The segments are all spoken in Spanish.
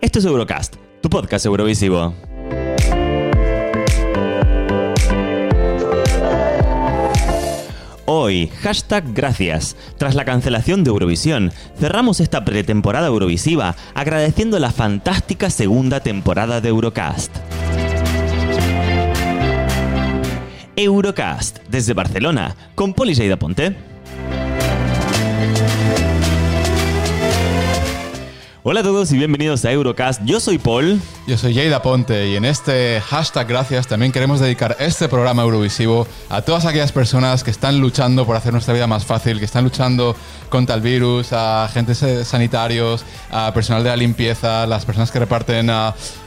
Esto es Eurocast, tu podcast eurovisivo. Hoy, hashtag gracias. Tras la cancelación de Eurovisión, cerramos esta pretemporada eurovisiva agradeciendo la fantástica segunda temporada de Eurocast. Eurocast, desde Barcelona, con Poli Ponte. Hola a todos y bienvenidos a Eurocast. Yo soy Paul. Yo soy Jada Ponte y en este hashtag gracias también queremos dedicar este programa Eurovisivo a todas aquellas personas que están luchando por hacer nuestra vida más fácil, que están luchando contra el virus, a agentes sanitarios, a personal de la limpieza, las personas que reparten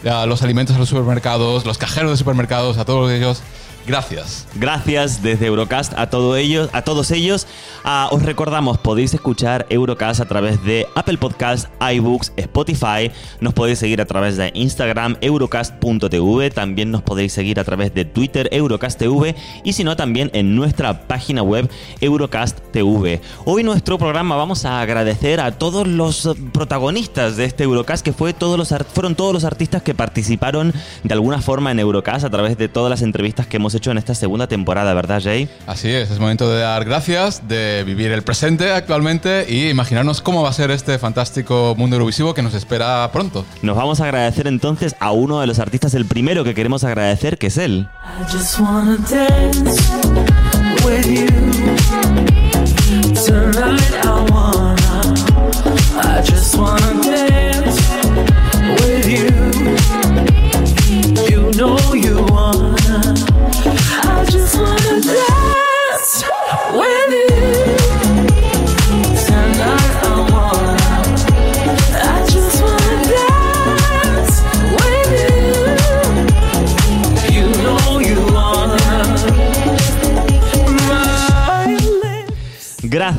los alimentos a los supermercados, los cajeros de supermercados, a todos ellos Gracias. Gracias desde Eurocast a, todo ellos, a todos ellos. Ah, os recordamos, podéis escuchar Eurocast a través de Apple Podcasts, iBooks, Spotify. Nos podéis seguir a través de Instagram, eurocast.tv. También nos podéis seguir a través de Twitter, eurocast.tv. Y si no, también en nuestra página web, eurocast.tv. Hoy nuestro programa vamos a agradecer a todos los protagonistas de este Eurocast, que fue todos los, fueron todos los artistas que participaron de alguna forma en Eurocast a través de todas las entrevistas que hemos hecho en esta segunda temporada, ¿verdad, Jay? Así es, es momento de dar gracias, de vivir el presente actualmente y imaginarnos cómo va a ser este fantástico mundo eurovisivo que nos espera pronto. Nos vamos a agradecer entonces a uno de los artistas, el primero que queremos agradecer, que es él.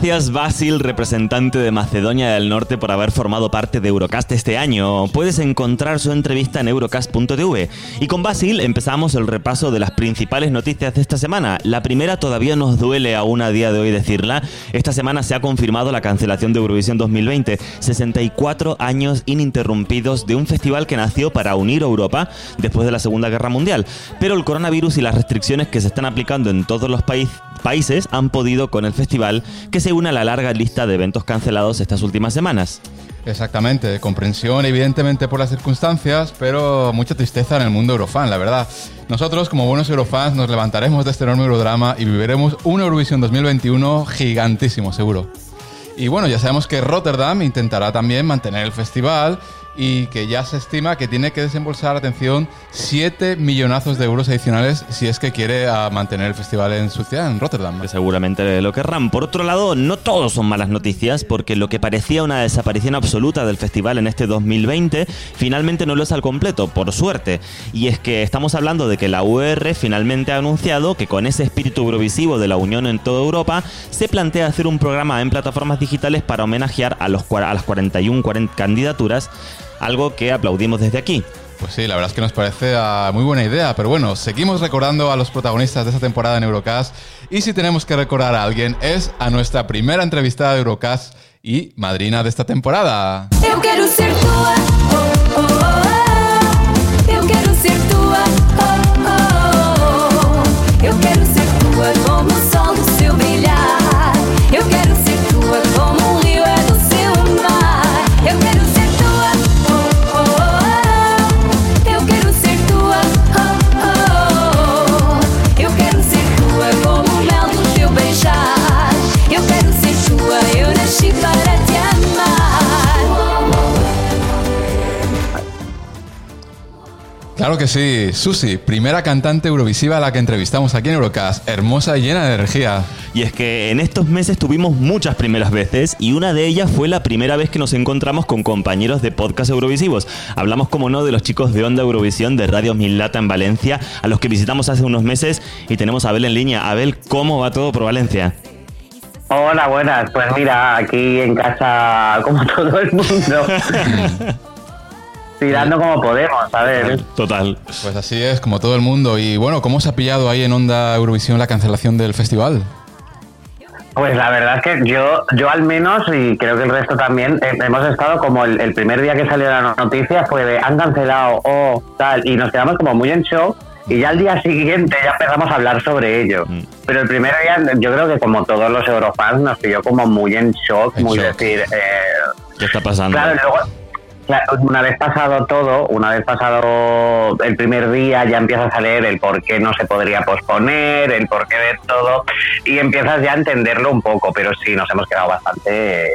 Gracias Basil, representante de Macedonia del Norte, por haber formado parte de Eurocast este año. Puedes encontrar su entrevista en eurocast.tv. Y con Basil empezamos el repaso de las principales noticias de esta semana. La primera todavía nos duele aún a día de hoy decirla. Esta semana se ha confirmado la cancelación de Eurovisión 2020. 64 años ininterrumpidos de un festival que nació para unir Europa después de la Segunda Guerra Mundial. Pero el coronavirus y las restricciones que se están aplicando en todos los países han podido con el festival que se une a la larga lista de eventos cancelados estas últimas semanas. Exactamente, comprensión evidentemente por las circunstancias, pero mucha tristeza en el mundo eurofan, la verdad. Nosotros, como buenos eurofans, nos levantaremos de este enorme eurodrama y viviremos un Eurovisión 2021 gigantísimo, seguro. Y bueno, ya sabemos que Rotterdam intentará también mantener el festival y que ya se estima que tiene que desembolsar, atención, 7 millonazos de euros adicionales si es que quiere ah, mantener el festival en su ciudad, en Rotterdam. Que seguramente lo querrán. Por otro lado, no todos son malas noticias, porque lo que parecía una desaparición absoluta del festival en este 2020, finalmente no lo es al completo, por suerte. Y es que estamos hablando de que la UR finalmente ha anunciado que con ese espíritu eurovisivo de la Unión en toda Europa, se plantea hacer un programa en plataformas digitales para homenajear a, los, a las 41 candidaturas algo que aplaudimos desde aquí. Pues sí, la verdad es que nos parece ah, muy buena idea, pero bueno, seguimos recordando a los protagonistas de esta temporada en Eurocast y si tenemos que recordar a alguien es a nuestra primera entrevistada de Eurocast y madrina de esta temporada. Eu quero ser tua, oh, oh, ser tua. Claro que sí. Susi, primera cantante eurovisiva a la que entrevistamos aquí en Eurocast. Hermosa y llena de energía. Y es que en estos meses tuvimos muchas primeras veces y una de ellas fue la primera vez que nos encontramos con compañeros de podcast eurovisivos. Hablamos, como no, de los chicos de Onda Eurovisión de Radio Milata en Valencia, a los que visitamos hace unos meses y tenemos a Abel en línea. Abel, ¿cómo va todo por Valencia? Hola, buenas. Pues mira, aquí en casa, como todo el mundo. Tirando como podemos, ¿sabes? Total. Pues así es, como todo el mundo. Y bueno, ¿cómo se ha pillado ahí en Onda Eurovisión la cancelación del festival? Pues la verdad es que yo, yo al menos, y creo que el resto también, eh, hemos estado como el, primer día que salió la noticia fue de han cancelado o tal, y nos quedamos como muy en shock. Y ya al día siguiente ya empezamos a hablar sobre ello. Mm. Pero el primer día, yo creo que como todos los eurofans, nos pilló como muy en shock, muy decir. Eh, ¿Qué está pasando? Claro, luego, una vez pasado todo, una vez pasado el primer día, ya empiezas a leer el por qué no se podría posponer, el por qué de todo, y empiezas ya a entenderlo un poco, pero sí, nos hemos quedado bastante...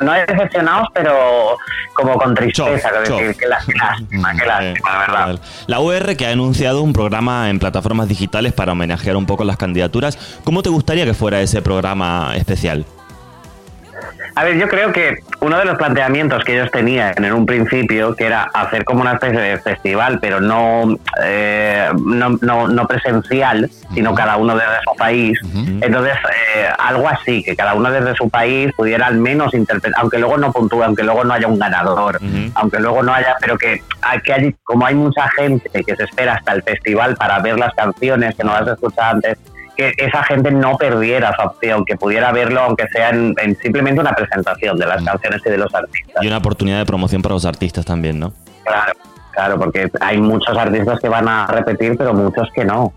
no decepcionados, pero como con tristeza, que decir, que lástima, que lástima, la verdad. La UR que ha anunciado un programa en plataformas digitales para homenajear un poco las candidaturas, ¿cómo te gustaría que fuera ese programa especial? A ver, yo creo que uno de los planteamientos que ellos tenían en un principio, que era hacer como una especie de festival, pero no, eh, no, presencial, sino cada uno desde su país. Entonces, eh, algo así, que cada uno desde su país pudiera al menos interpretar, aunque luego no puntúe, aunque luego no haya un ganador, aunque luego no haya, pero que, que hay, como hay mucha gente que se espera hasta el festival para ver las canciones que no las escuchado antes, que esa gente no perdiera su opción, que pudiera verlo aunque sea en, simplemente una presentación de las mm. canciones y de los artistas. Y una oportunidad de promoción para los artistas también, ¿no? Claro, claro, porque hay muchos artistas que van a repetir, pero muchos que no.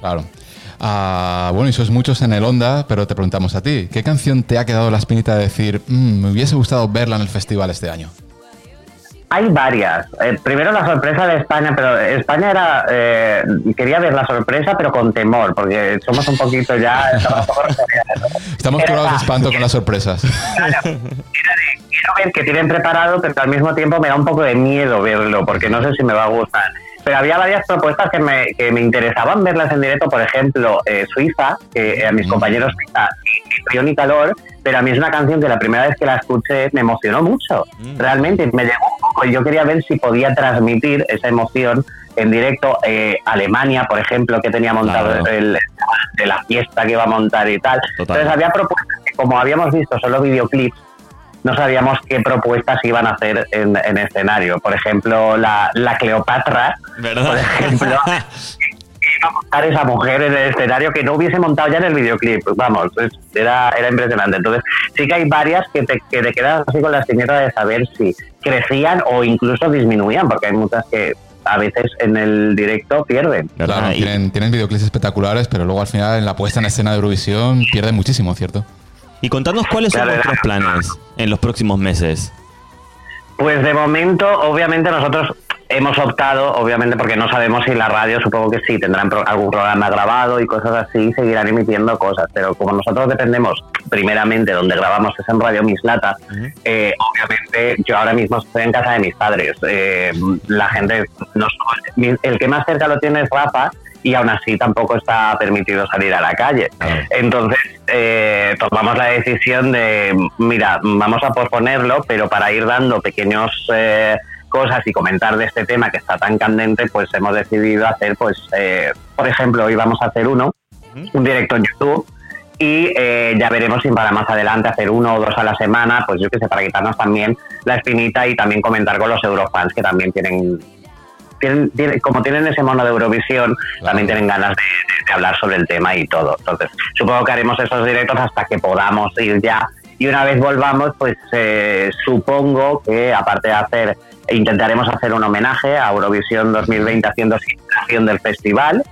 Claro. Ah, bueno, y sois muchos en el Onda, pero te preguntamos a ti, ¿qué canción te ha quedado la espinita de decir, mm, me hubiese gustado verla en el festival este año? Hay varias. Eh, primero la sorpresa de España, pero España era eh, quería ver la sorpresa, pero con temor, porque somos un poquito ya. Estamos curados de espanto con las sorpresas. quiero ver que tienen preparado, pero al mismo tiempo me da un poco de miedo verlo, porque no sé si me va a gustar. Pero había varias propuestas que me, que me interesaban verlas en directo, por ejemplo, eh, Suiza, que a mis compañeros Suiza y Frío ni Calor, pero a mí es una canción que la primera vez que la escuché me emocionó mucho. Mm. Realmente me llegó un poco y yo quería ver si podía transmitir esa emoción en directo. Eh, Alemania, por ejemplo, que tenía montado el, de la fiesta que iba a montar y tal. Entonces había propuestas que, como habíamos visto solo videoclips, no sabíamos qué propuestas iban a hacer en, escenario. Por ejemplo, la, la Cleopatra, por ejemplo, a montar esa mujer en el escenario que no hubiese montado ya en el videoclip. Vamos, era, era impresionante. Entonces, sí que hay varias que te, que te quedas así con la espinita de saber si crecían o incluso disminuían, porque hay muchas que a veces en el directo pierden. Claro, tienen, tienen videoclips espectaculares, pero luego al final en la puesta en escena de Eurovisión pierden muchísimo, ¿cierto? Y contadnos cuáles son nuestros planes en los próximos meses. Pues de momento, obviamente nosotros hemos optado, obviamente porque no sabemos si la radio, supongo que sí, tendrán algún programa grabado y cosas así, seguirán emitiendo cosas, pero como nosotros dependemos primeramente donde grabamos es en Radio Mislata, eh, obviamente yo ahora mismo estoy en casa de mis padres, eh, la gente, el que más cerca lo tiene es Rafa, y aún así tampoco está permitido salir a la calle. Entonces eh, tomamos la decisión de, mira, vamos a posponerlo, pero para ir dando pequeños cosas y comentar de este tema que está tan candente, pues hemos decidido hacer, pues, eh, por ejemplo, hoy vamos a hacer uno, un directo en YouTube, y eh, ya veremos si para más adelante hacer uno o dos a la semana, pues yo que sé, para quitarnos también la espinita y también comentar con los eurofans que también tienen, tienen, como tienen ese mono de Eurovisión, también tienen ganas de, hablar sobre el tema y todo. Entonces, supongo que haremos esos directos hasta que podamos ir ya. Y una vez volvamos, pues eh, supongo que aparte de hacer intentaremos hacer un homenaje a Eurovisión 2020 haciendo simulación del festival.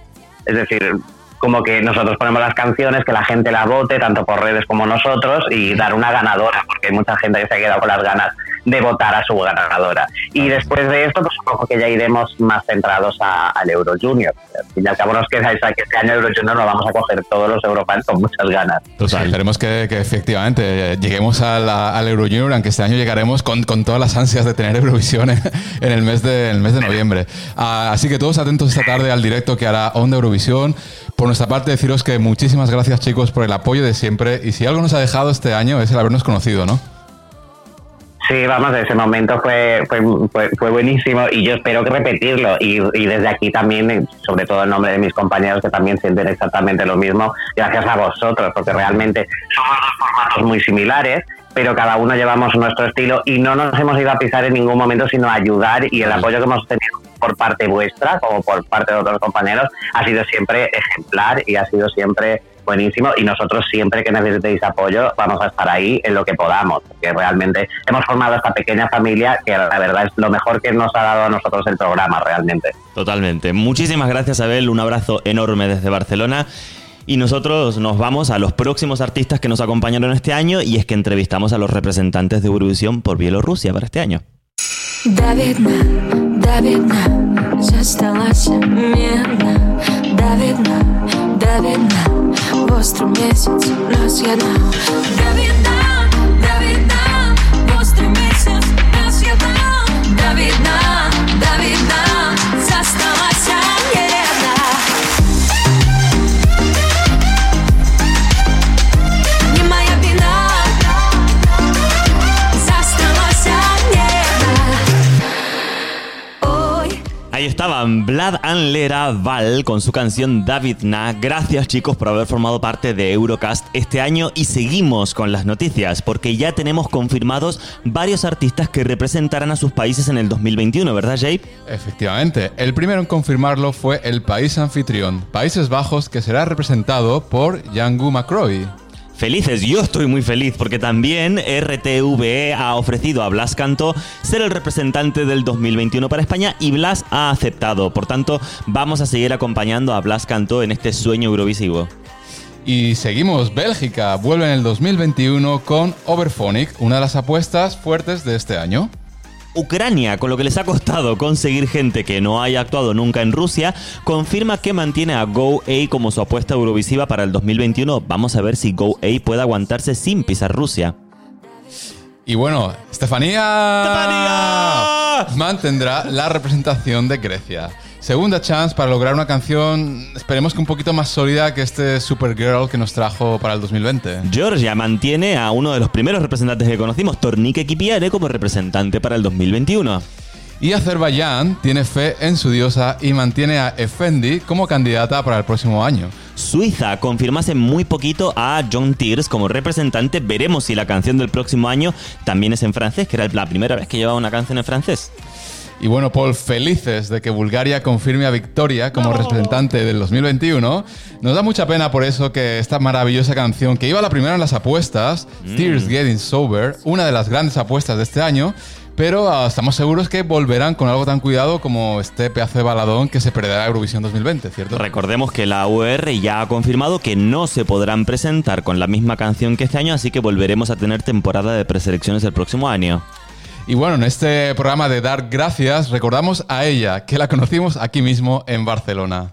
Es decir, como que nosotros ponemos las canciones, que la gente la vote, tanto por redes como nosotros, y dar una ganadora, porque hay mucha gente que se ha quedado con las ganas de votar a su ganadora. Y después de esto, pues supongo que ya iremos más centrados al Euro Junior. Al fin y al cabo nos queda esa que este año Euro Junior lo vamos a coger todos los eurofans con muchas ganas. Total. esperemos que, efectivamente lleguemos al Euro Junior, aunque este año llegaremos con, con, todas las ansias de tener Eurovisión en, el, mes de, el mes de noviembre. Ah, así que todos atentos esta tarde al directo que hará Onda Eurovisión. Por nuestra parte, deciros que muchísimas gracias chicos por el apoyo de siempre y si algo nos ha dejado este año es el habernos conocido, ¿no? Sí, vamos, ese momento fue, fue, fue, buenísimo y yo espero que repetirlo. Y, desde aquí también, sobre todo en nombre de mis compañeros que también sienten exactamente lo mismo, gracias a vosotros, porque realmente somos dos formatos muy similares, pero cada uno llevamos nuestro estilo y no nos hemos ido a pisar en ningún momento, sino a ayudar y el apoyo que hemos tenido por parte vuestra, como por parte de otros compañeros, ha sido siempre ejemplar y ha sido siempre buenísimo y nosotros siempre que necesitéis apoyo vamos a estar ahí en lo que podamos, porque realmente hemos formado esta pequeña familia que la verdad es lo mejor que nos ha dado a nosotros el programa realmente. Totalmente. Muchísimas gracias Abel, un abrazo enorme desde Barcelona. Y nosotros nos vamos a los próximos artistas que nos acompañaron este año y es que entrevistamos a los representantes de Eurovisión por Bielorrusia para este año. David, David, Драбина В остром месяце нас яна Драбина Ahí estaban Vlad Anlera Val con su canción David Na. Gracias chicos por haber formado parte de Eurocast este año y seguimos con las noticias porque ya tenemos confirmados varios artistas que representarán a sus países en el 2021, ¿verdad Jay? Efectivamente, el primero en confirmarlo fue el país anfitrión, Países Bajos, que será representado por Yangu McCroy. Felices, yo estoy muy feliz porque también RTVE ha ofrecido a Blas Canto ser el representante del 2021 para España y Blas ha aceptado. Por tanto, vamos a seguir acompañando a Blas Canto en este sueño eurovisivo. Y seguimos, Bélgica vuelve en el 2021 con Overphonic, una de las apuestas fuertes de este año. Ucrania, con lo que les ha costado conseguir gente que no haya actuado nunca en Rusia, confirma que mantiene a GoA como su apuesta eurovisiva para el 2021. Vamos a ver si GoA puede aguantarse sin pisar Rusia. Y bueno, Estefanía, Estefanía mantendrá la representación de Grecia. Segunda chance para lograr una canción, esperemos que un poquito más sólida que este Supergirl que nos trajo para el 2020. Georgia mantiene a uno de los primeros representantes que conocimos, Tornike Kipiare, como representante para el 2021. Y Azerbaiyán tiene fe en su diosa y mantiene a Effendi como candidata para el próximo año. Suiza confirmase muy poquito a John Tears como representante. Veremos si la canción del próximo año también es en francés, que era la primera vez que llevaba una canción en francés. Y bueno, Paul, felices de que Bulgaria confirme a Victoria como representante del 2021. Nos da mucha pena por eso que esta maravillosa canción, que iba la primera en las apuestas, mm. Tears Getting Sober, una de las grandes apuestas de este año, pero ah, estamos seguros que volverán con algo tan cuidado como este pedazo de baladón que se perderá Eurovisión 2020, ¿cierto? Recordemos que la UR ya ha confirmado que no se podrán presentar con la misma canción que este año, así que volveremos a tener temporada de preselecciones el próximo año. Y bueno, en este programa de Dar Gracias recordamos a ella, que la conocimos aquí mismo en Barcelona.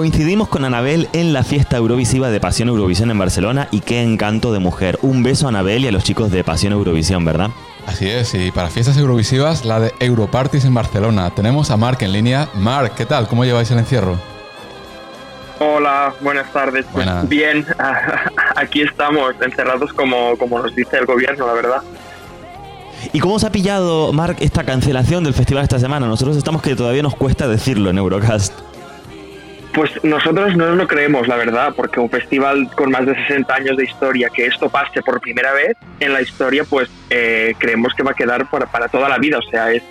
Coincidimos con Anabel en la fiesta eurovisiva de Pasión Eurovisión en Barcelona y qué encanto de mujer. Un beso a Anabel y a los chicos de Pasión Eurovisión, ¿verdad? Así es, y para fiestas eurovisivas, la de Europarties en Barcelona. Tenemos a Marc en línea. Marc, ¿qué tal? ¿Cómo lleváis el encierro? Hola, buenas tardes. Pues bien, aquí estamos, encerrados como, como nos dice el gobierno, la verdad. ¿Y cómo se ha pillado, Marc, esta cancelación del festival esta semana? Nosotros estamos que todavía nos cuesta decirlo en Eurocast. Pues nosotros no nos lo creemos, la verdad, porque un festival con más de 60 años de historia, que esto pase por primera vez en la historia, pues eh, creemos que va a quedar para, para toda la vida. O sea, es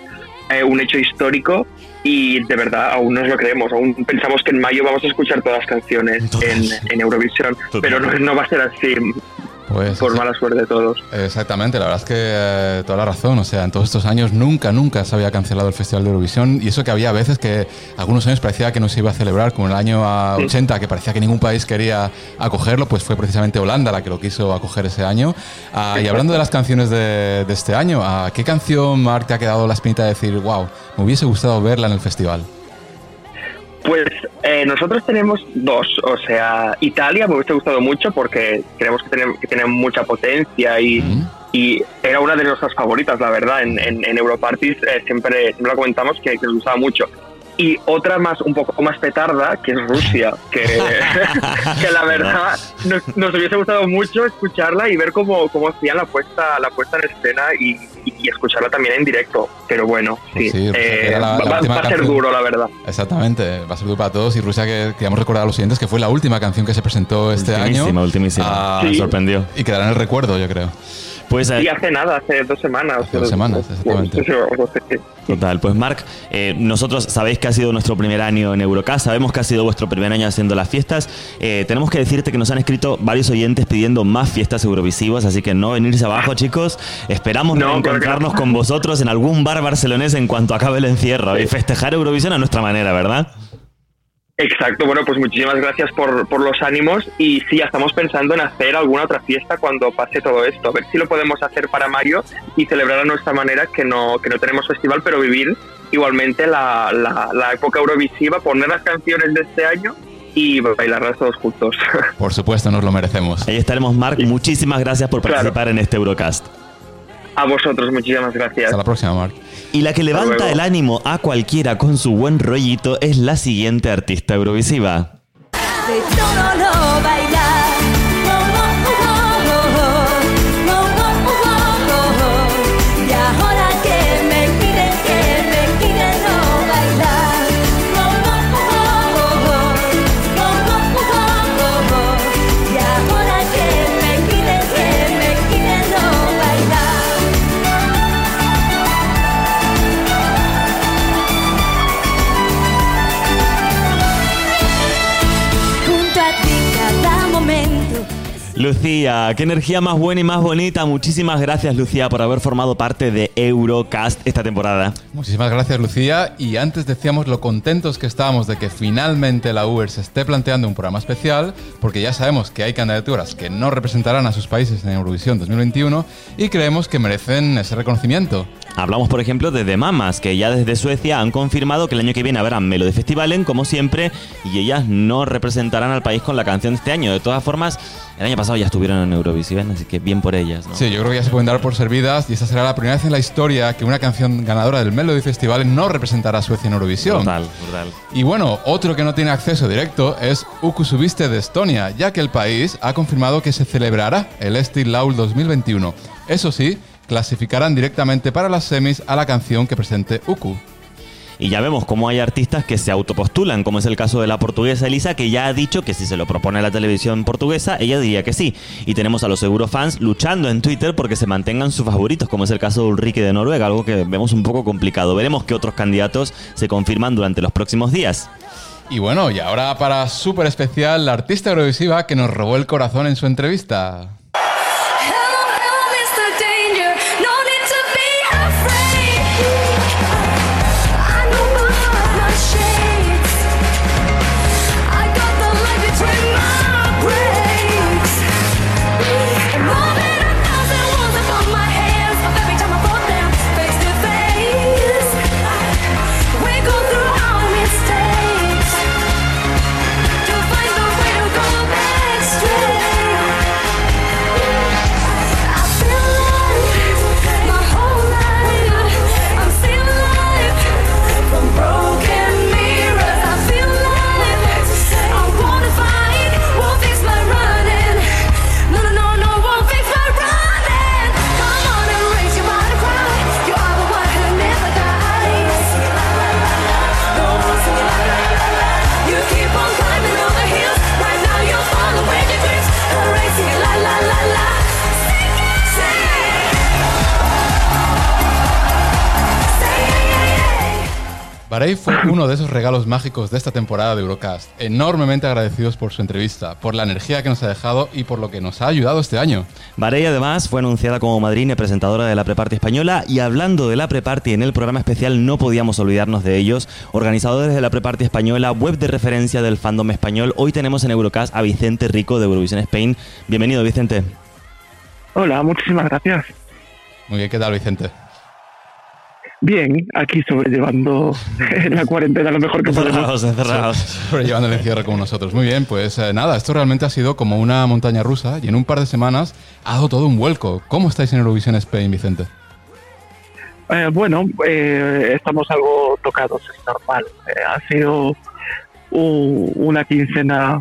eh, un hecho histórico y de verdad aún no nos lo creemos. Aún pensamos que en mayo vamos a escuchar todas las canciones en, Eurovisión, pero no, no, va a ser así. Pues por mala suerte de todos. Exactamente, la verdad es que eh, toda la razón. O sea, en todos estos años nunca, nunca se había cancelado el Festival de Eurovisión. Y eso que había veces que algunos años parecía que no se iba a celebrar, como en el año 80, que parecía que ningún país quería acogerlo, pues fue precisamente Holanda la que lo quiso acoger ese año. Ah, y hablando de las canciones de, este año, ¿a qué canción, Mark, te ha quedado la espinita de decir, wow, me hubiese gustado verla en el festival? Pues eh, nosotros tenemos dos, o sea, Italia me hubiese gustado mucho porque creemos que tiene, que tiene mucha potencia y, y, era una de nuestras favoritas, la verdad, en, en, en Europarties eh, siempre, siempre la comentamos que, que nos gustaba mucho y otra más un poco más petarda, que es Rusia, que, que la verdad nos, hubiese gustado mucho escucharla y ver cómo, cómo hacían la puesta, la puesta en escena y, escucharla también en directo. Pero bueno, sí, eh, va, a ser duro, la verdad. Exactamente, va a ser duro para todos. Y Rusia, que queríamos recordar a los siguientes, que fue la última canción que se presentó este año. Ultimísima, ultimísima. Ah, sorprendió. Y quedará en el recuerdo, yo creo. Pues, y eh, hace nada, hace dos semanas. dos semanas, exactamente. Total, pues Marc, eh, nosotros sabéis que ha sido nuestro primer año en Eurocast, sabemos que ha sido vuestro primer año haciendo las fiestas. Eh, tenemos que decirte que nos han escrito varios oyentes pidiendo más fiestas eurovisivas, así que no venirse abajo, chicos. Esperamos encontrarnos con vosotros en algún bar barcelonés en cuanto acabe el encierro y festejar Eurovisión a nuestra manera, ¿verdad? Exacto, bueno, pues muchísimas gracias por, por, los ánimos y sí, estamos pensando en hacer alguna otra fiesta cuando pase todo esto, a ver si lo podemos hacer para mayo y celebrar a nuestra manera que no, que no tenemos festival, pero vivir igualmente la, la, época eurovisiva, poner las canciones de este año y bailarlas todos juntos. Por supuesto, nos lo merecemos. Ahí estaremos, Marc. Muchísimas gracias por participar en este Eurocast. A vosotros, muchísimas gracias. Hasta la próxima, Marc. Y la que levanta el ánimo a cualquiera con su buen rollito es la siguiente artista eurovisiva. Lucía, qué energía más buena y más bonita. Muchísimas gracias, Lucía, por haber formado parte de Eurocast esta temporada. Muchísimas gracias, Lucía. Y antes decíamos lo contentos que estábamos de que finalmente la Uber se esté planteando un programa especial, porque ya sabemos que hay candidaturas que no representarán a sus países en Eurovisión 2021 y creemos que merecen ese reconocimiento. Hablamos, por ejemplo, de The Mamas, que ya desde Suecia han confirmado que el año que viene habrá Melody Festivalen, como siempre, y ellas no representarán al país con la canción de este año. De todas formas, el año pasado ya estuvieron en Eurovisión, así que bien por ellas. Sí, yo creo que ya se pueden dar por servidas y esta será la primera vez en la historia que una canción ganadora del Melody Festival no representará a Suecia en Eurovisión. Total, total. Y bueno, otro que no tiene acceso directo es Uku Subiste de Estonia, ya que el país ha confirmado que se celebrará el Estil Laul 2021. Eso sí, clasificarán directamente para las semis a la canción que presente Uku. Y ya vemos cómo hay artistas que se autopostulan, como es el caso de la portuguesa Elisa, que ya ha dicho que si se lo propone la televisión portuguesa, ella diría que sí. Y tenemos a los Eurofans luchando en Twitter porque se mantengan sus favoritos, como es el caso de Ulrike de Noruega, algo que vemos un poco complicado. Veremos qué otros candidatos se confirman durante los próximos días. Y bueno, y ahora para súper especial, la artista eurovisiva que nos robó el corazón en su entrevista. Barey fue uno de esos regalos mágicos de esta temporada de Eurocast. Enormemente agradecidos por su entrevista, por la energía que nos ha dejado y por lo que nos ha ayudado este año. Barey además fue anunciada como madrina y presentadora de la Preparty Española y hablando de la Preparty en el programa especial no podíamos olvidarnos de ellos. Organizadores de la Preparty Española, web de referencia del fandom español, hoy tenemos en Eurocast a Vicente Rico de Eurovisión Spain. Bienvenido Vicente. Hola, muchísimas gracias. Muy bien, ¿qué tal Vicente? Bien, aquí sobrellevando la cuarentena lo mejor que podemos. Encerrados, Sobrellevando el encierro como nosotros. Muy bien, pues eh, nada, esto realmente ha sido como una montaña rusa y en un par de semanas ha dado todo un vuelco. ¿Cómo estáis en Eurovisión Spain, Vicente? Eh, bueno, eh, estamos algo tocados, es normal. ha sido una quincena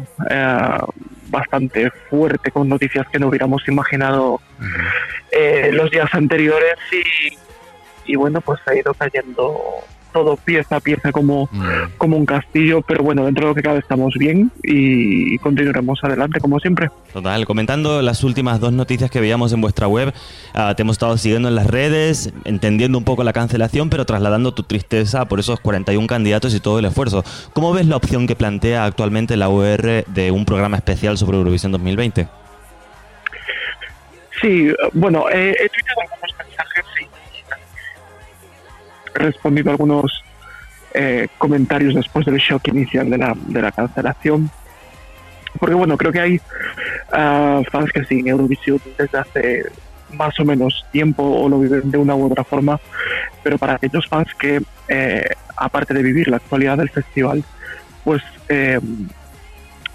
bastante fuerte con noticias que no hubiéramos imaginado los días anteriores y y bueno, pues ha ido cayendo todo pieza a pieza como, mm. como un castillo, pero bueno, dentro de lo que cabe estamos bien y continuaremos adelante como siempre. Total, comentando las últimas dos noticias que veíamos en vuestra web, ah, te hemos estado siguiendo en las redes, entendiendo un poco la cancelación, pero trasladando tu tristeza por esos 41 candidatos y todo el esfuerzo. ¿Cómo ves la opción que plantea actualmente la UR de un programa especial sobre Eurovisión 2020? Sí, bueno, he tuiteado algunos mensajes respondido algunos eh, comentarios después del shock inicial de la, de la cancelación. Porque bueno, creo que hay ah, fans que siguen Eurovisión desde hace más o menos tiempo o lo viven de una u otra forma, pero para aquellos fans que, eh, aparte de vivir la actualidad del festival, pues eh,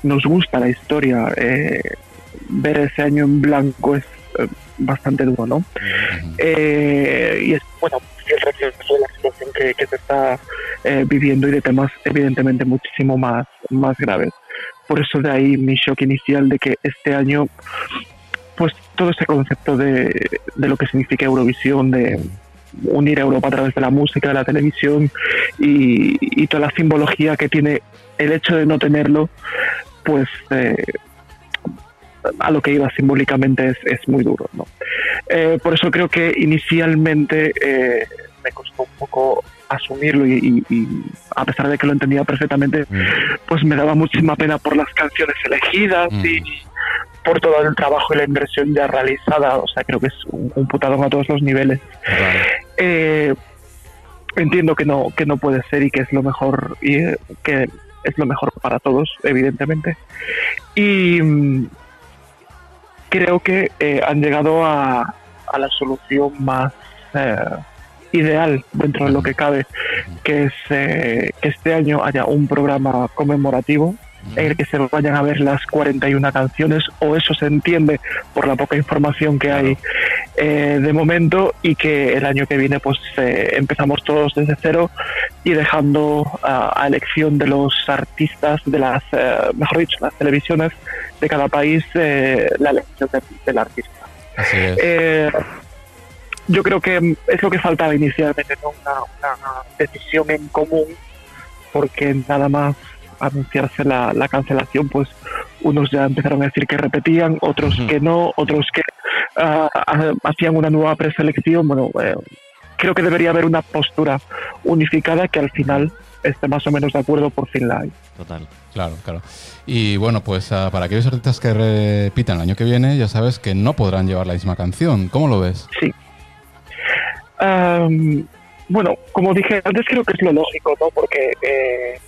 nos gusta la historia, ver ese año en blanco es bastante duro, ¿no? y es, bueno, el reflejo de la situación que, se está eh, viviendo y de temas evidentemente muchísimo más, más graves. Por eso de ahí mi shock inicial de que este año, pues todo ese concepto de, de lo que significa Eurovisión, de unir a Europa a través de la música, de la televisión y, y toda la simbología que tiene el hecho de no tenerlo, pues eh, a lo que iba simbólicamente es, es muy duro. ¿no? Eh, por eso creo que inicialmente eh, me costó un poco asumirlo y, a pesar de que lo entendía perfectamente, mm. pues me daba muchísima pena por las canciones elegidas mm. y por todo el trabajo y la inversión ya realizada. O sea, creo que es un, putadón a todos los niveles. Eh, entiendo que no que no puede ser y que es lo mejor y que es lo mejor para todos, evidentemente. Y creo que eh, han llegado a, la solución más eh, ideal dentro de lo que cabe, que es eh, que este año haya un programa conmemorativo en el que se vayan a ver las 41 canciones, o eso se entiende por la poca información que hay de momento, y que el año que viene pues empezamos todos desde cero y dejando a elección de los artistas, de las, mejor dicho, las televisiones, de cada país eh, la elección del artista. Eh, yo creo que es lo que faltaba inicialmente, una, decisión en común, porque nada más anunciarse la, cancelación, pues unos ya empezaron a decir que repetían, otros que no, otros que ah, ah, hacían una nueva preselección. Bueno, eh, creo que debería haber una postura unificada que al final esté más o menos de acuerdo, por fin la hay. Total. Claro, claro. Y bueno, pues ah, para aquellos artistas que repitan el año que viene, ya sabes que no podrán llevar la misma canción. ¿Cómo lo ves? Sí. bueno, como dije antes, creo que es lo lógico, ¿no? Porque eh,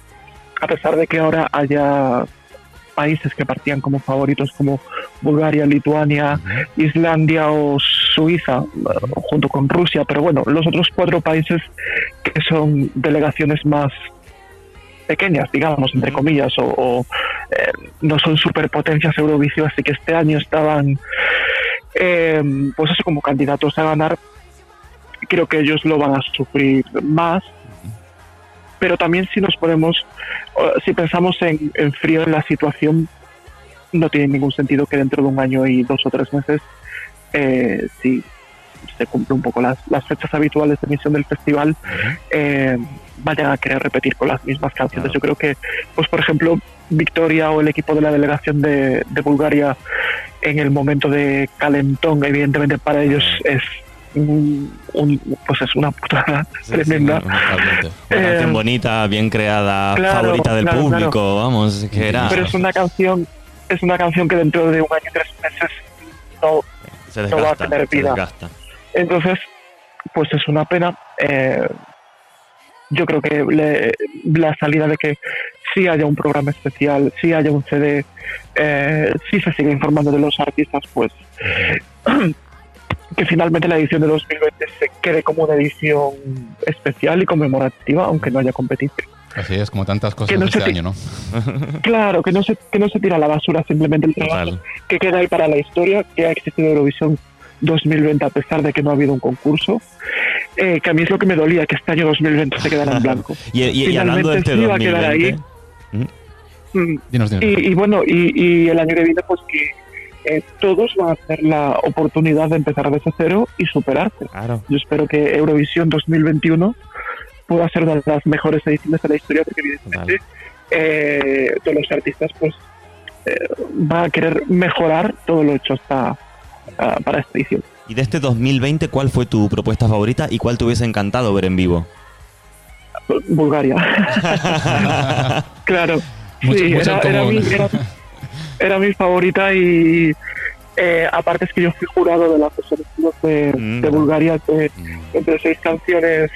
a pesar de que ahora haya países que partían como favoritos como Bulgaria, Lituania, Islandia o Suiza, junto con Rusia, pero bueno, los otros cuatro países que son delegaciones más pequeñas, digamos, entre comillas, o, eh, no son superpotencias Eurovisión, así que este año estaban, eh, pues eso, como candidatos a ganar. Creo que ellos lo van a sufrir más, pero también si nos podemos, si pensamos en, frío en la situación, no tiene ningún sentido que dentro de un año y dos o tres meses, eh, si se cumple un poco las, las fechas habituales de emisión del festival, eh, vayan a querer repetir con las mismas canciones. Yo creo que, pues por ejemplo, Victoria o el equipo de la delegación de, Bulgaria en el momento de calentón, evidentemente para ellos es un, un- pues es una putada Sí, sí, tremenda. totalmente. Una Eh, canción bonita, bien creada, claro, favorita del claro, público, vamos, que era... Pero es una canción, es una canción que dentro de un año y tres meses no. se no va a tener vida. Entonces, pues es una pena. Eh, yo creo que le- la salida de que sí haya un programa especial, sí haya un CD, eh, sí se sigue informando de los artistas, pues que finalmente la edición de 2020 se quede como una edición especial y conmemorativa, aunque no haya competición. Así es, como tantas cosas Que no este año, ¿no? Claro, que no se, que no se tira a la basura simplemente el trabajo Total. que queda ahí para la historia, que ha existido Eurovisión 2020 a pesar de que no ha habido un concurso, eh, que a mí es lo que me dolía, que este año 2020 se quedara en blanco. Y, y- y hablando de este sí a quedar 2020... Mm, Dinos, dinos. Y, y bueno, y, y el año que viene, pues que eh, todos van a tener la oportunidad de empezar desde cero y superarse. Claro. Yo espero que Eurovisión 2021 pueda ser una de las mejores ediciones de la historia, porque evidentemente eh, todos los artistas pues eh, van a querer mejorar todo lo hecho hasta ah, para esta edición. Y de este 2020, ¿cuál fue tu propuesta favorita y cuál te hubiese encantado ver en vivo? Bulgaria. claro. Mucho- sí, mucho era, mi, era- era mi favorita y eh, aparte es que yo fui jurado de las selecciones de, Mm. de Bulgaria de, entre seis canciones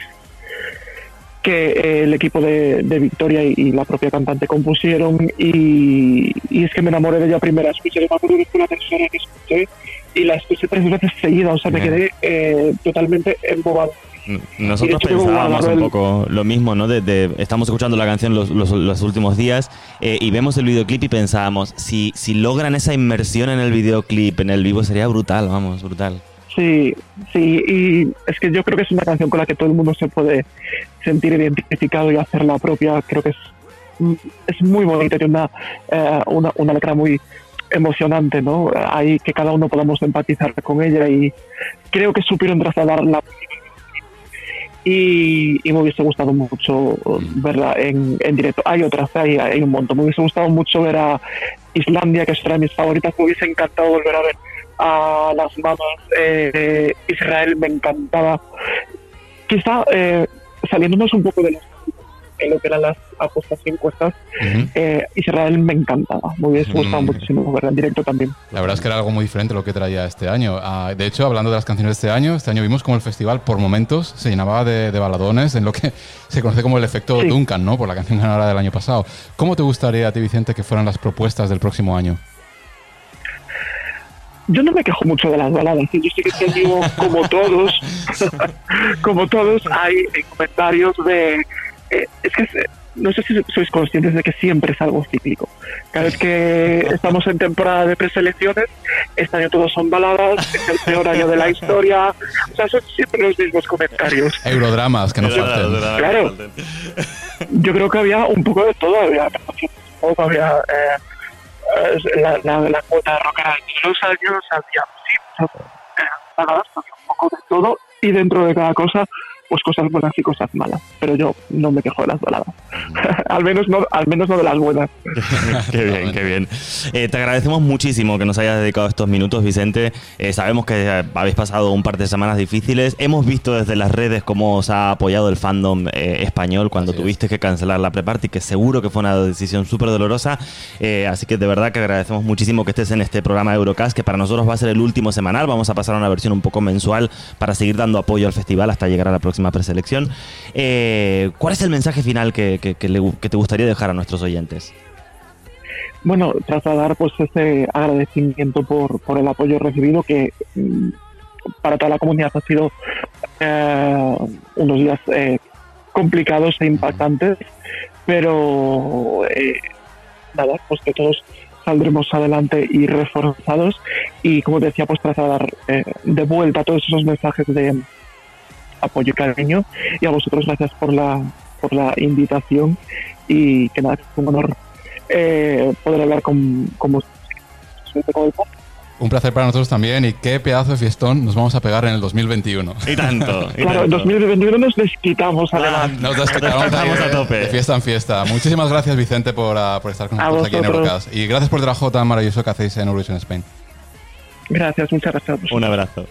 que eh, el equipo de, de Victoria y, y la propia cantante compusieron y, y es que me enamoré de ella primera escucha. Yo me acuerdo que fue la tercera que escuché y la escuché tres veces seguida, o sea, me quedé eh, totalmente embobado. Nosotros pensábamos un poco lo mismo, ¿no? De, de- estamos escuchando la canción los, los- los últimos días eh, y vemos el videoclip y pensábamos, si, si logran esa inmersión en el videoclip, en el vivo, sería brutal, vamos, brutal. Sí, sí, y es que yo creo que es una canción con la que todo el mundo se puede sentir identificado y hacer la propia. Creo que es, es muy bonita, tiene una, eh, una, una letra muy emocionante, ¿no? Ahí que cada uno podamos empatizar con ella y creo que supieron trasladarla. Y, y me hubiese gustado mucho verla en, en directo. Hay otras, hay, hay un montón. Me hubiese gustado mucho ver a Islandia, que es una de mis favoritas. Me hubiese encantado volver a ver a las mamas. Eh, Israel me encantaba. Quizá eh, saliéndonos un poco de las en lo que eran las apuestas y encuestas, Ujú. eh, Israel me encantaba. Me hubiese gustado Mm. muchísimo verla en directo también. La verdad es que era algo muy diferente lo que traía este año. Ah, de hecho, hablando de las canciones de este año, este año vimos como el festival por momentos se llenaba de, de baladones en lo que se conoce como el efecto Sí. Duncan, ¿no? Por la canción ganadora del año pasado. ¿Cómo te gustaría a ti, Vicente, que fueran las propuestas del próximo año? Yo no me quejo mucho de las baladas. ¿eh? Yo sé que este año, como todos, como todos, hay comentarios de. Eh, es que eh, no sé si sois conscientes de que siempre es algo cíclico. Cada vez que estamos en temporada de preselecciones, este año todos son baladas, es el peor año de la historia. O sea, son siempre los mismos comentarios. Eurodramas, que nos falten. Claro. Yo creo que había un poco de todo. Había, había eh, eh, la, la, la cuota rockera de los años, había sí, eh, baladas, había un poco de todo. Y dentro de cada cosa, pues cosas buenas y cosas malas. Pero yo no me quejo de las baladas. al, menos no, al menos no de las buenas. qué bien, qué bien. Eh, te agradecemos muchísimo que nos hayas dedicado estos minutos, Vicente. Eh, sabemos que eh, habéis pasado un par de semanas difíciles. Hemos visto desde las redes cómo os ha apoyado el fandom eh, español cuando Así es. tuviste que cancelar la pre-party, que seguro que fue una decisión súper dolorosa. Eh, así que de verdad que agradecemos muchísimo que estés en este programa de Eurocast, que para nosotros va a ser el último semanal. Vamos a pasar a una versión un poco mensual para seguir dando apoyo al festival hasta llegar a la próxima preselección. Eh, ¿Cuál es el mensaje final que, te gustaría dejar a nuestros oyentes? bueno, trasladar pues ese agradecimiento por, por el apoyo recibido que mm, para toda la comunidad ha sido eh, unos días eh, complicados e impactantes, pero eh, nada, pues que todos saldremos adelante y reforzados y como te decía, pues trasladar eh, de vuelta todos esos mensajes de apoyo y cariño y a vosotros gracias por la, por la invitación y que nada, es un honor eh, poder hablar con, con vosotros. Un placer para nosotros también y qué pedazo de fiestón nos vamos a pegar en el 2021. Y tanto. y Claro, en tanto. 2021 nos desquitamos además. Nos despertamos Estamos ahí a de- tope. De fiesta en fiesta. Muchísimas gracias, Vicente, por, ah, por estar con A nosotros aquí en. Eurocast. Y gracias por el trabajo tan maravilloso que hacéis en Eurovision Spain. Gracias, muchas gracias. a vosotros. Un abrazo.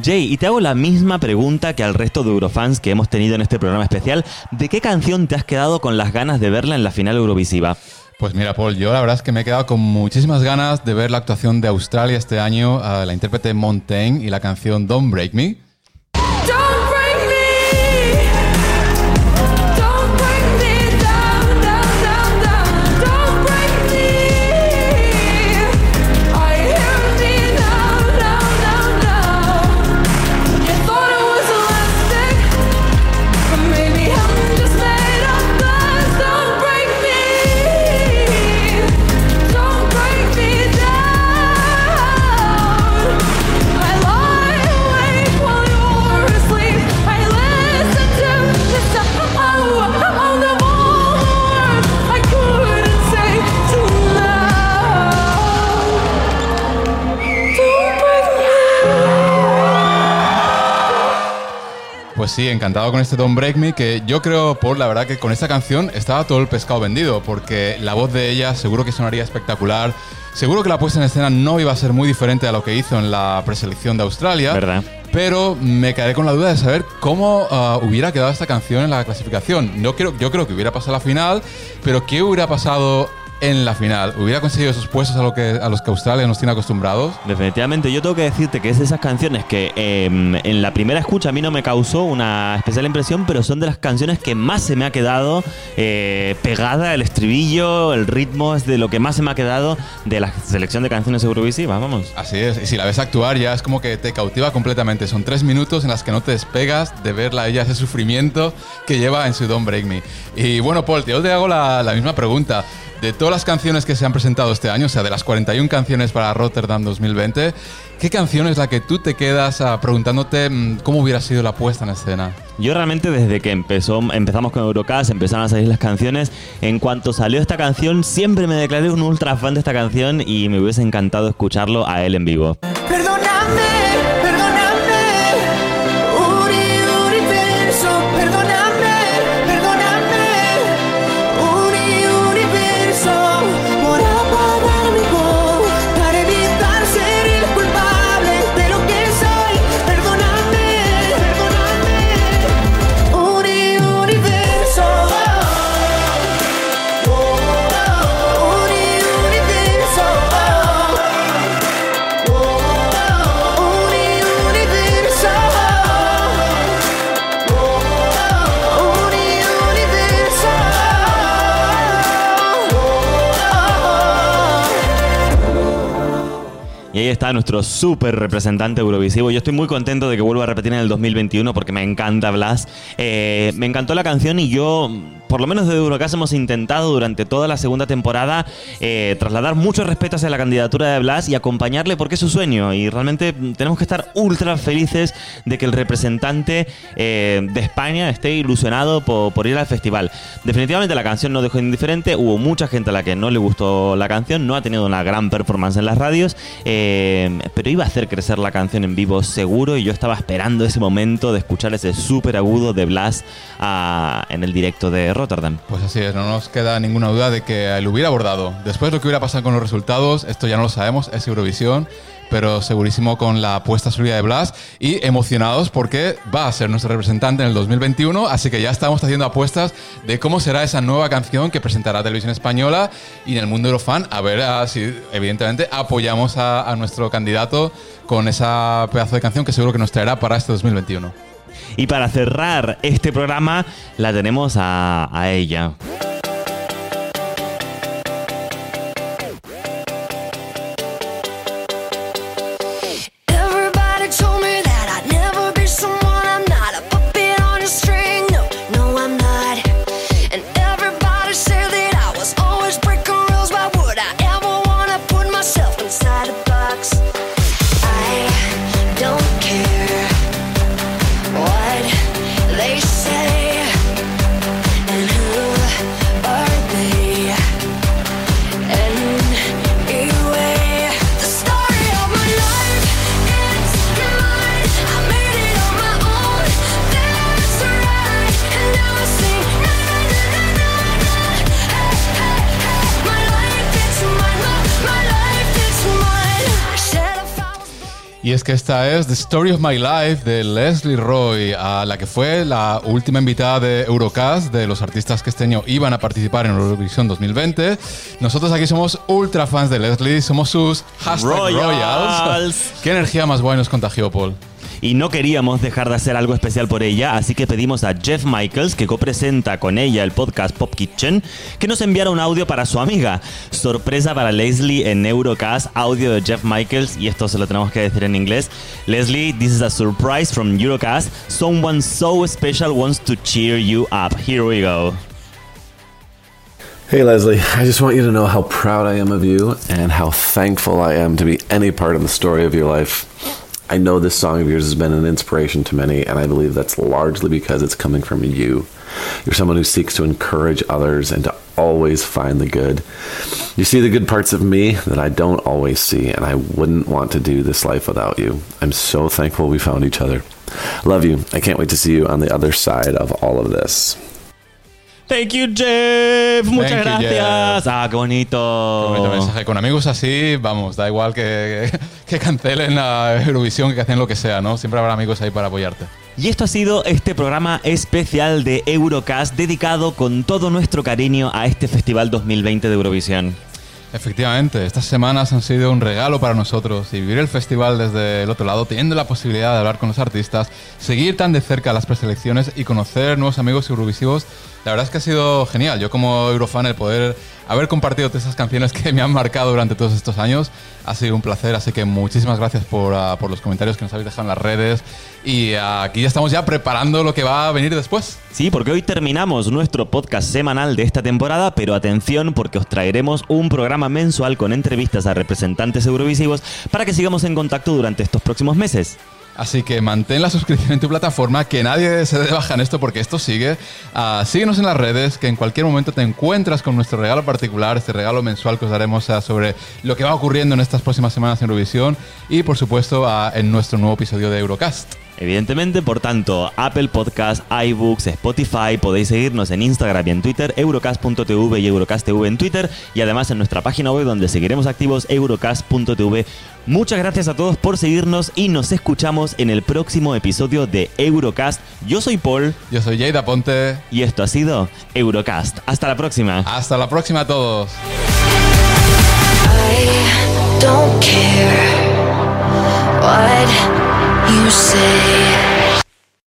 Jay, y te hago la misma pregunta que al resto de Eurofans que hemos tenido en este programa especial. ¿De qué canción te has quedado con las ganas de verla en la final Eurovisiva? Pues mira, Paul, yo la verdad es que me he quedado con muchísimas ganas de ver la actuación de Australia este año, la intérprete Montaigne y la canción Don't Break Me. Sí, encantado con este Don't Break Me, que yo creo, por la verdad que con esta canción estaba todo el pescado vendido, porque la voz de ella seguro que sonaría espectacular. Seguro que la puesta en escena no iba a ser muy diferente a lo que hizo en la preselección de Australia. ¿Verdad? Pero me quedé con la duda de saber cómo uh, hubiera quedado esta canción en la clasificación. No quiero, yo creo que hubiera pasado la final, pero ¿qué hubiera pasado en la final, ¿hubiera conseguido esos puestos a, lo que, a los que Australia nos tiene acostumbrados? Definitivamente, yo tengo que decirte que es de esas canciones que em, en la primera escucha a mí no me causó una especial impresión, pero son de las canciones que más se me ha quedado eh, pegada, el estribillo, el ritmo, es de lo que más se me ha quedado de la selección de canciones Eurovisivas, vamos. Así es, y si la ves actuar ya es como que te cautiva completamente. Son tres minutos en las que no te despegas de verla ella, ese sufrimiento que lleva en su Don't Break Me. Y bueno, Paul, yo te hago la, la misma pregunta. De todas las canciones que se han presentado este año, o sea, de las 41 canciones para Rotterdam 2020, ¿qué canción es la que tú te quedas ah, preguntándote mm, cómo hubiera sido la puesta en escena? Yo realmente desde que empezó, empezamos con Eurocast, empezaron a salir las canciones, en cuanto salió esta canción, siempre me declaré un ultra fan de esta canción y me hubiese encantado escucharlo a él en vivo. Perdóname, perdóname, está nuestro súper representante eurovisivo. Yo estoy muy contento de que vuelva a repetir en el 2021 porque me encanta Blas. Eh, me encantó la canción y yo, por lo menos desde Eurocast, hemos intentado durante toda la segunda temporada eh, trasladar mucho respeto hacia la candidatura de Blas y acompañarle porque es su sueño. Y realmente tenemos que estar ultra felices de que el representante eh, de España esté ilusionado por, ir al festival. Definitivamente la canción no dejó indiferente. Hubo mucha gente a la que no le gustó la canción. No ha tenido una gran performance en las radios. Eh, pero iba a hacer crecer la canción en vivo seguro y yo estaba esperando ese momento de escuchar ese súper agudo de Blas ah, en el directo de Rotterdam. Pues así es, no nos queda ninguna duda de que lo hubiera abordado. Después lo que hubiera pasado con los resultados, esto ya no lo sabemos, es Eurovisión, pero segurísimo con la apuesta subida de Blas y emocionados porque va a ser nuestro representante en el 2021, así que ya estamos haciendo apuestas de cómo será esa nueva canción que presentará Televisión Española y en el mundo Eurofan, a ver ah, si evidentemente apoyamos a, a nuestro candidato con esa pedazo de canción que seguro que nos traerá para este 2021. Y para cerrar este programa, la tenemos a, ella. Que esta es The Story of My Life de Leslie Roy, a la que fue la última invitada de Eurocast de los artistas que este año iban a participar en Eurovisión 2020. Nosotros aquí somos ultra fans de Leslie, somos sus hashtag Royals. Royals. ¿Qué energía más guay nos contagió, Paul? Y no queríamos dejar de hacer algo especial por ella, así que pedimos a Jeff Michaels, que copresenta con ella el podcast Pop Kitchen, que nos enviara un audio para su amiga. Sorpresa para Leslie en Eurocast, audio de Jeff Michaels, y esto se lo tenemos que decir en inglés. Leslie, this is a surprise from Eurocast. Someone so special wants to cheer you up. Here we go. Hey Leslie, I just want you to know how proud I am of you and how thankful I am to be any part of the story of your life. I know this song of yours has been an inspiration to many, and I believe that's largely because it's coming from you. You're someone who seeks to encourage others and to always find the good. You see the good parts of me that I don't always see, and I wouldn't want to do this life without you. I'm so thankful we found each other. Love you. I can't wait to see you on the other side of all of this. Thank you, Jeff. Muchas Thank you, gracias. Jeff. Ah, qué bonito. Qué bonito mensaje. Con amigos así, vamos, da igual que, que cancelen la Eurovisión, que hacen lo que sea, ¿no? Siempre habrá amigos ahí para apoyarte. Y esto ha sido este programa especial de Eurocast dedicado con todo nuestro cariño a este Festival 2020 de Eurovisión. Efectivamente, estas semanas han sido un regalo para nosotros y vivir el festival desde el otro lado, teniendo la posibilidad de hablar con los artistas, seguir tan de cerca las preselecciones y conocer nuevos amigos eurovisivos, la verdad es que ha sido genial. Yo como eurofan el poder haber compartido todas esas canciones que me han marcado durante todos estos años ha sido un placer, así que muchísimas gracias por, ah, por los comentarios que nos habéis dejado en las redes y ah, aquí ya estamos ya preparando lo que va a venir después. Sí, porque hoy terminamos nuestro podcast semanal de esta temporada, pero atención porque os traeremos un programa mensual con entrevistas a representantes eurovisivos para que sigamos en contacto durante estos próximos meses. Así que mantén la suscripción en tu plataforma, que nadie se dé baja en esto porque esto sigue. Ah, síguenos en las redes, que en cualquier momento te encuentras con nuestro regalo particular, este regalo mensual que os daremos ah, sobre lo que va ocurriendo en estas próximas semanas en Eurovisión y por supuesto ah, en nuestro nuevo episodio de Eurocast. Evidentemente, por tanto, Apple Podcast, iBooks, Spotify, podéis seguirnos en Instagram y en Twitter, Eurocast.tv y Eurocast.tv en Twitter y además en nuestra página web donde seguiremos activos, Eurocast.tv. Muchas gracias a todos por seguirnos y nos escuchamos en el próximo episodio de Eurocast. Yo soy Paul Yo soy Jada Ponte. y esto ha sido Eurocast. Hasta la próxima. Hasta la próxima a todos. I don't care what you say.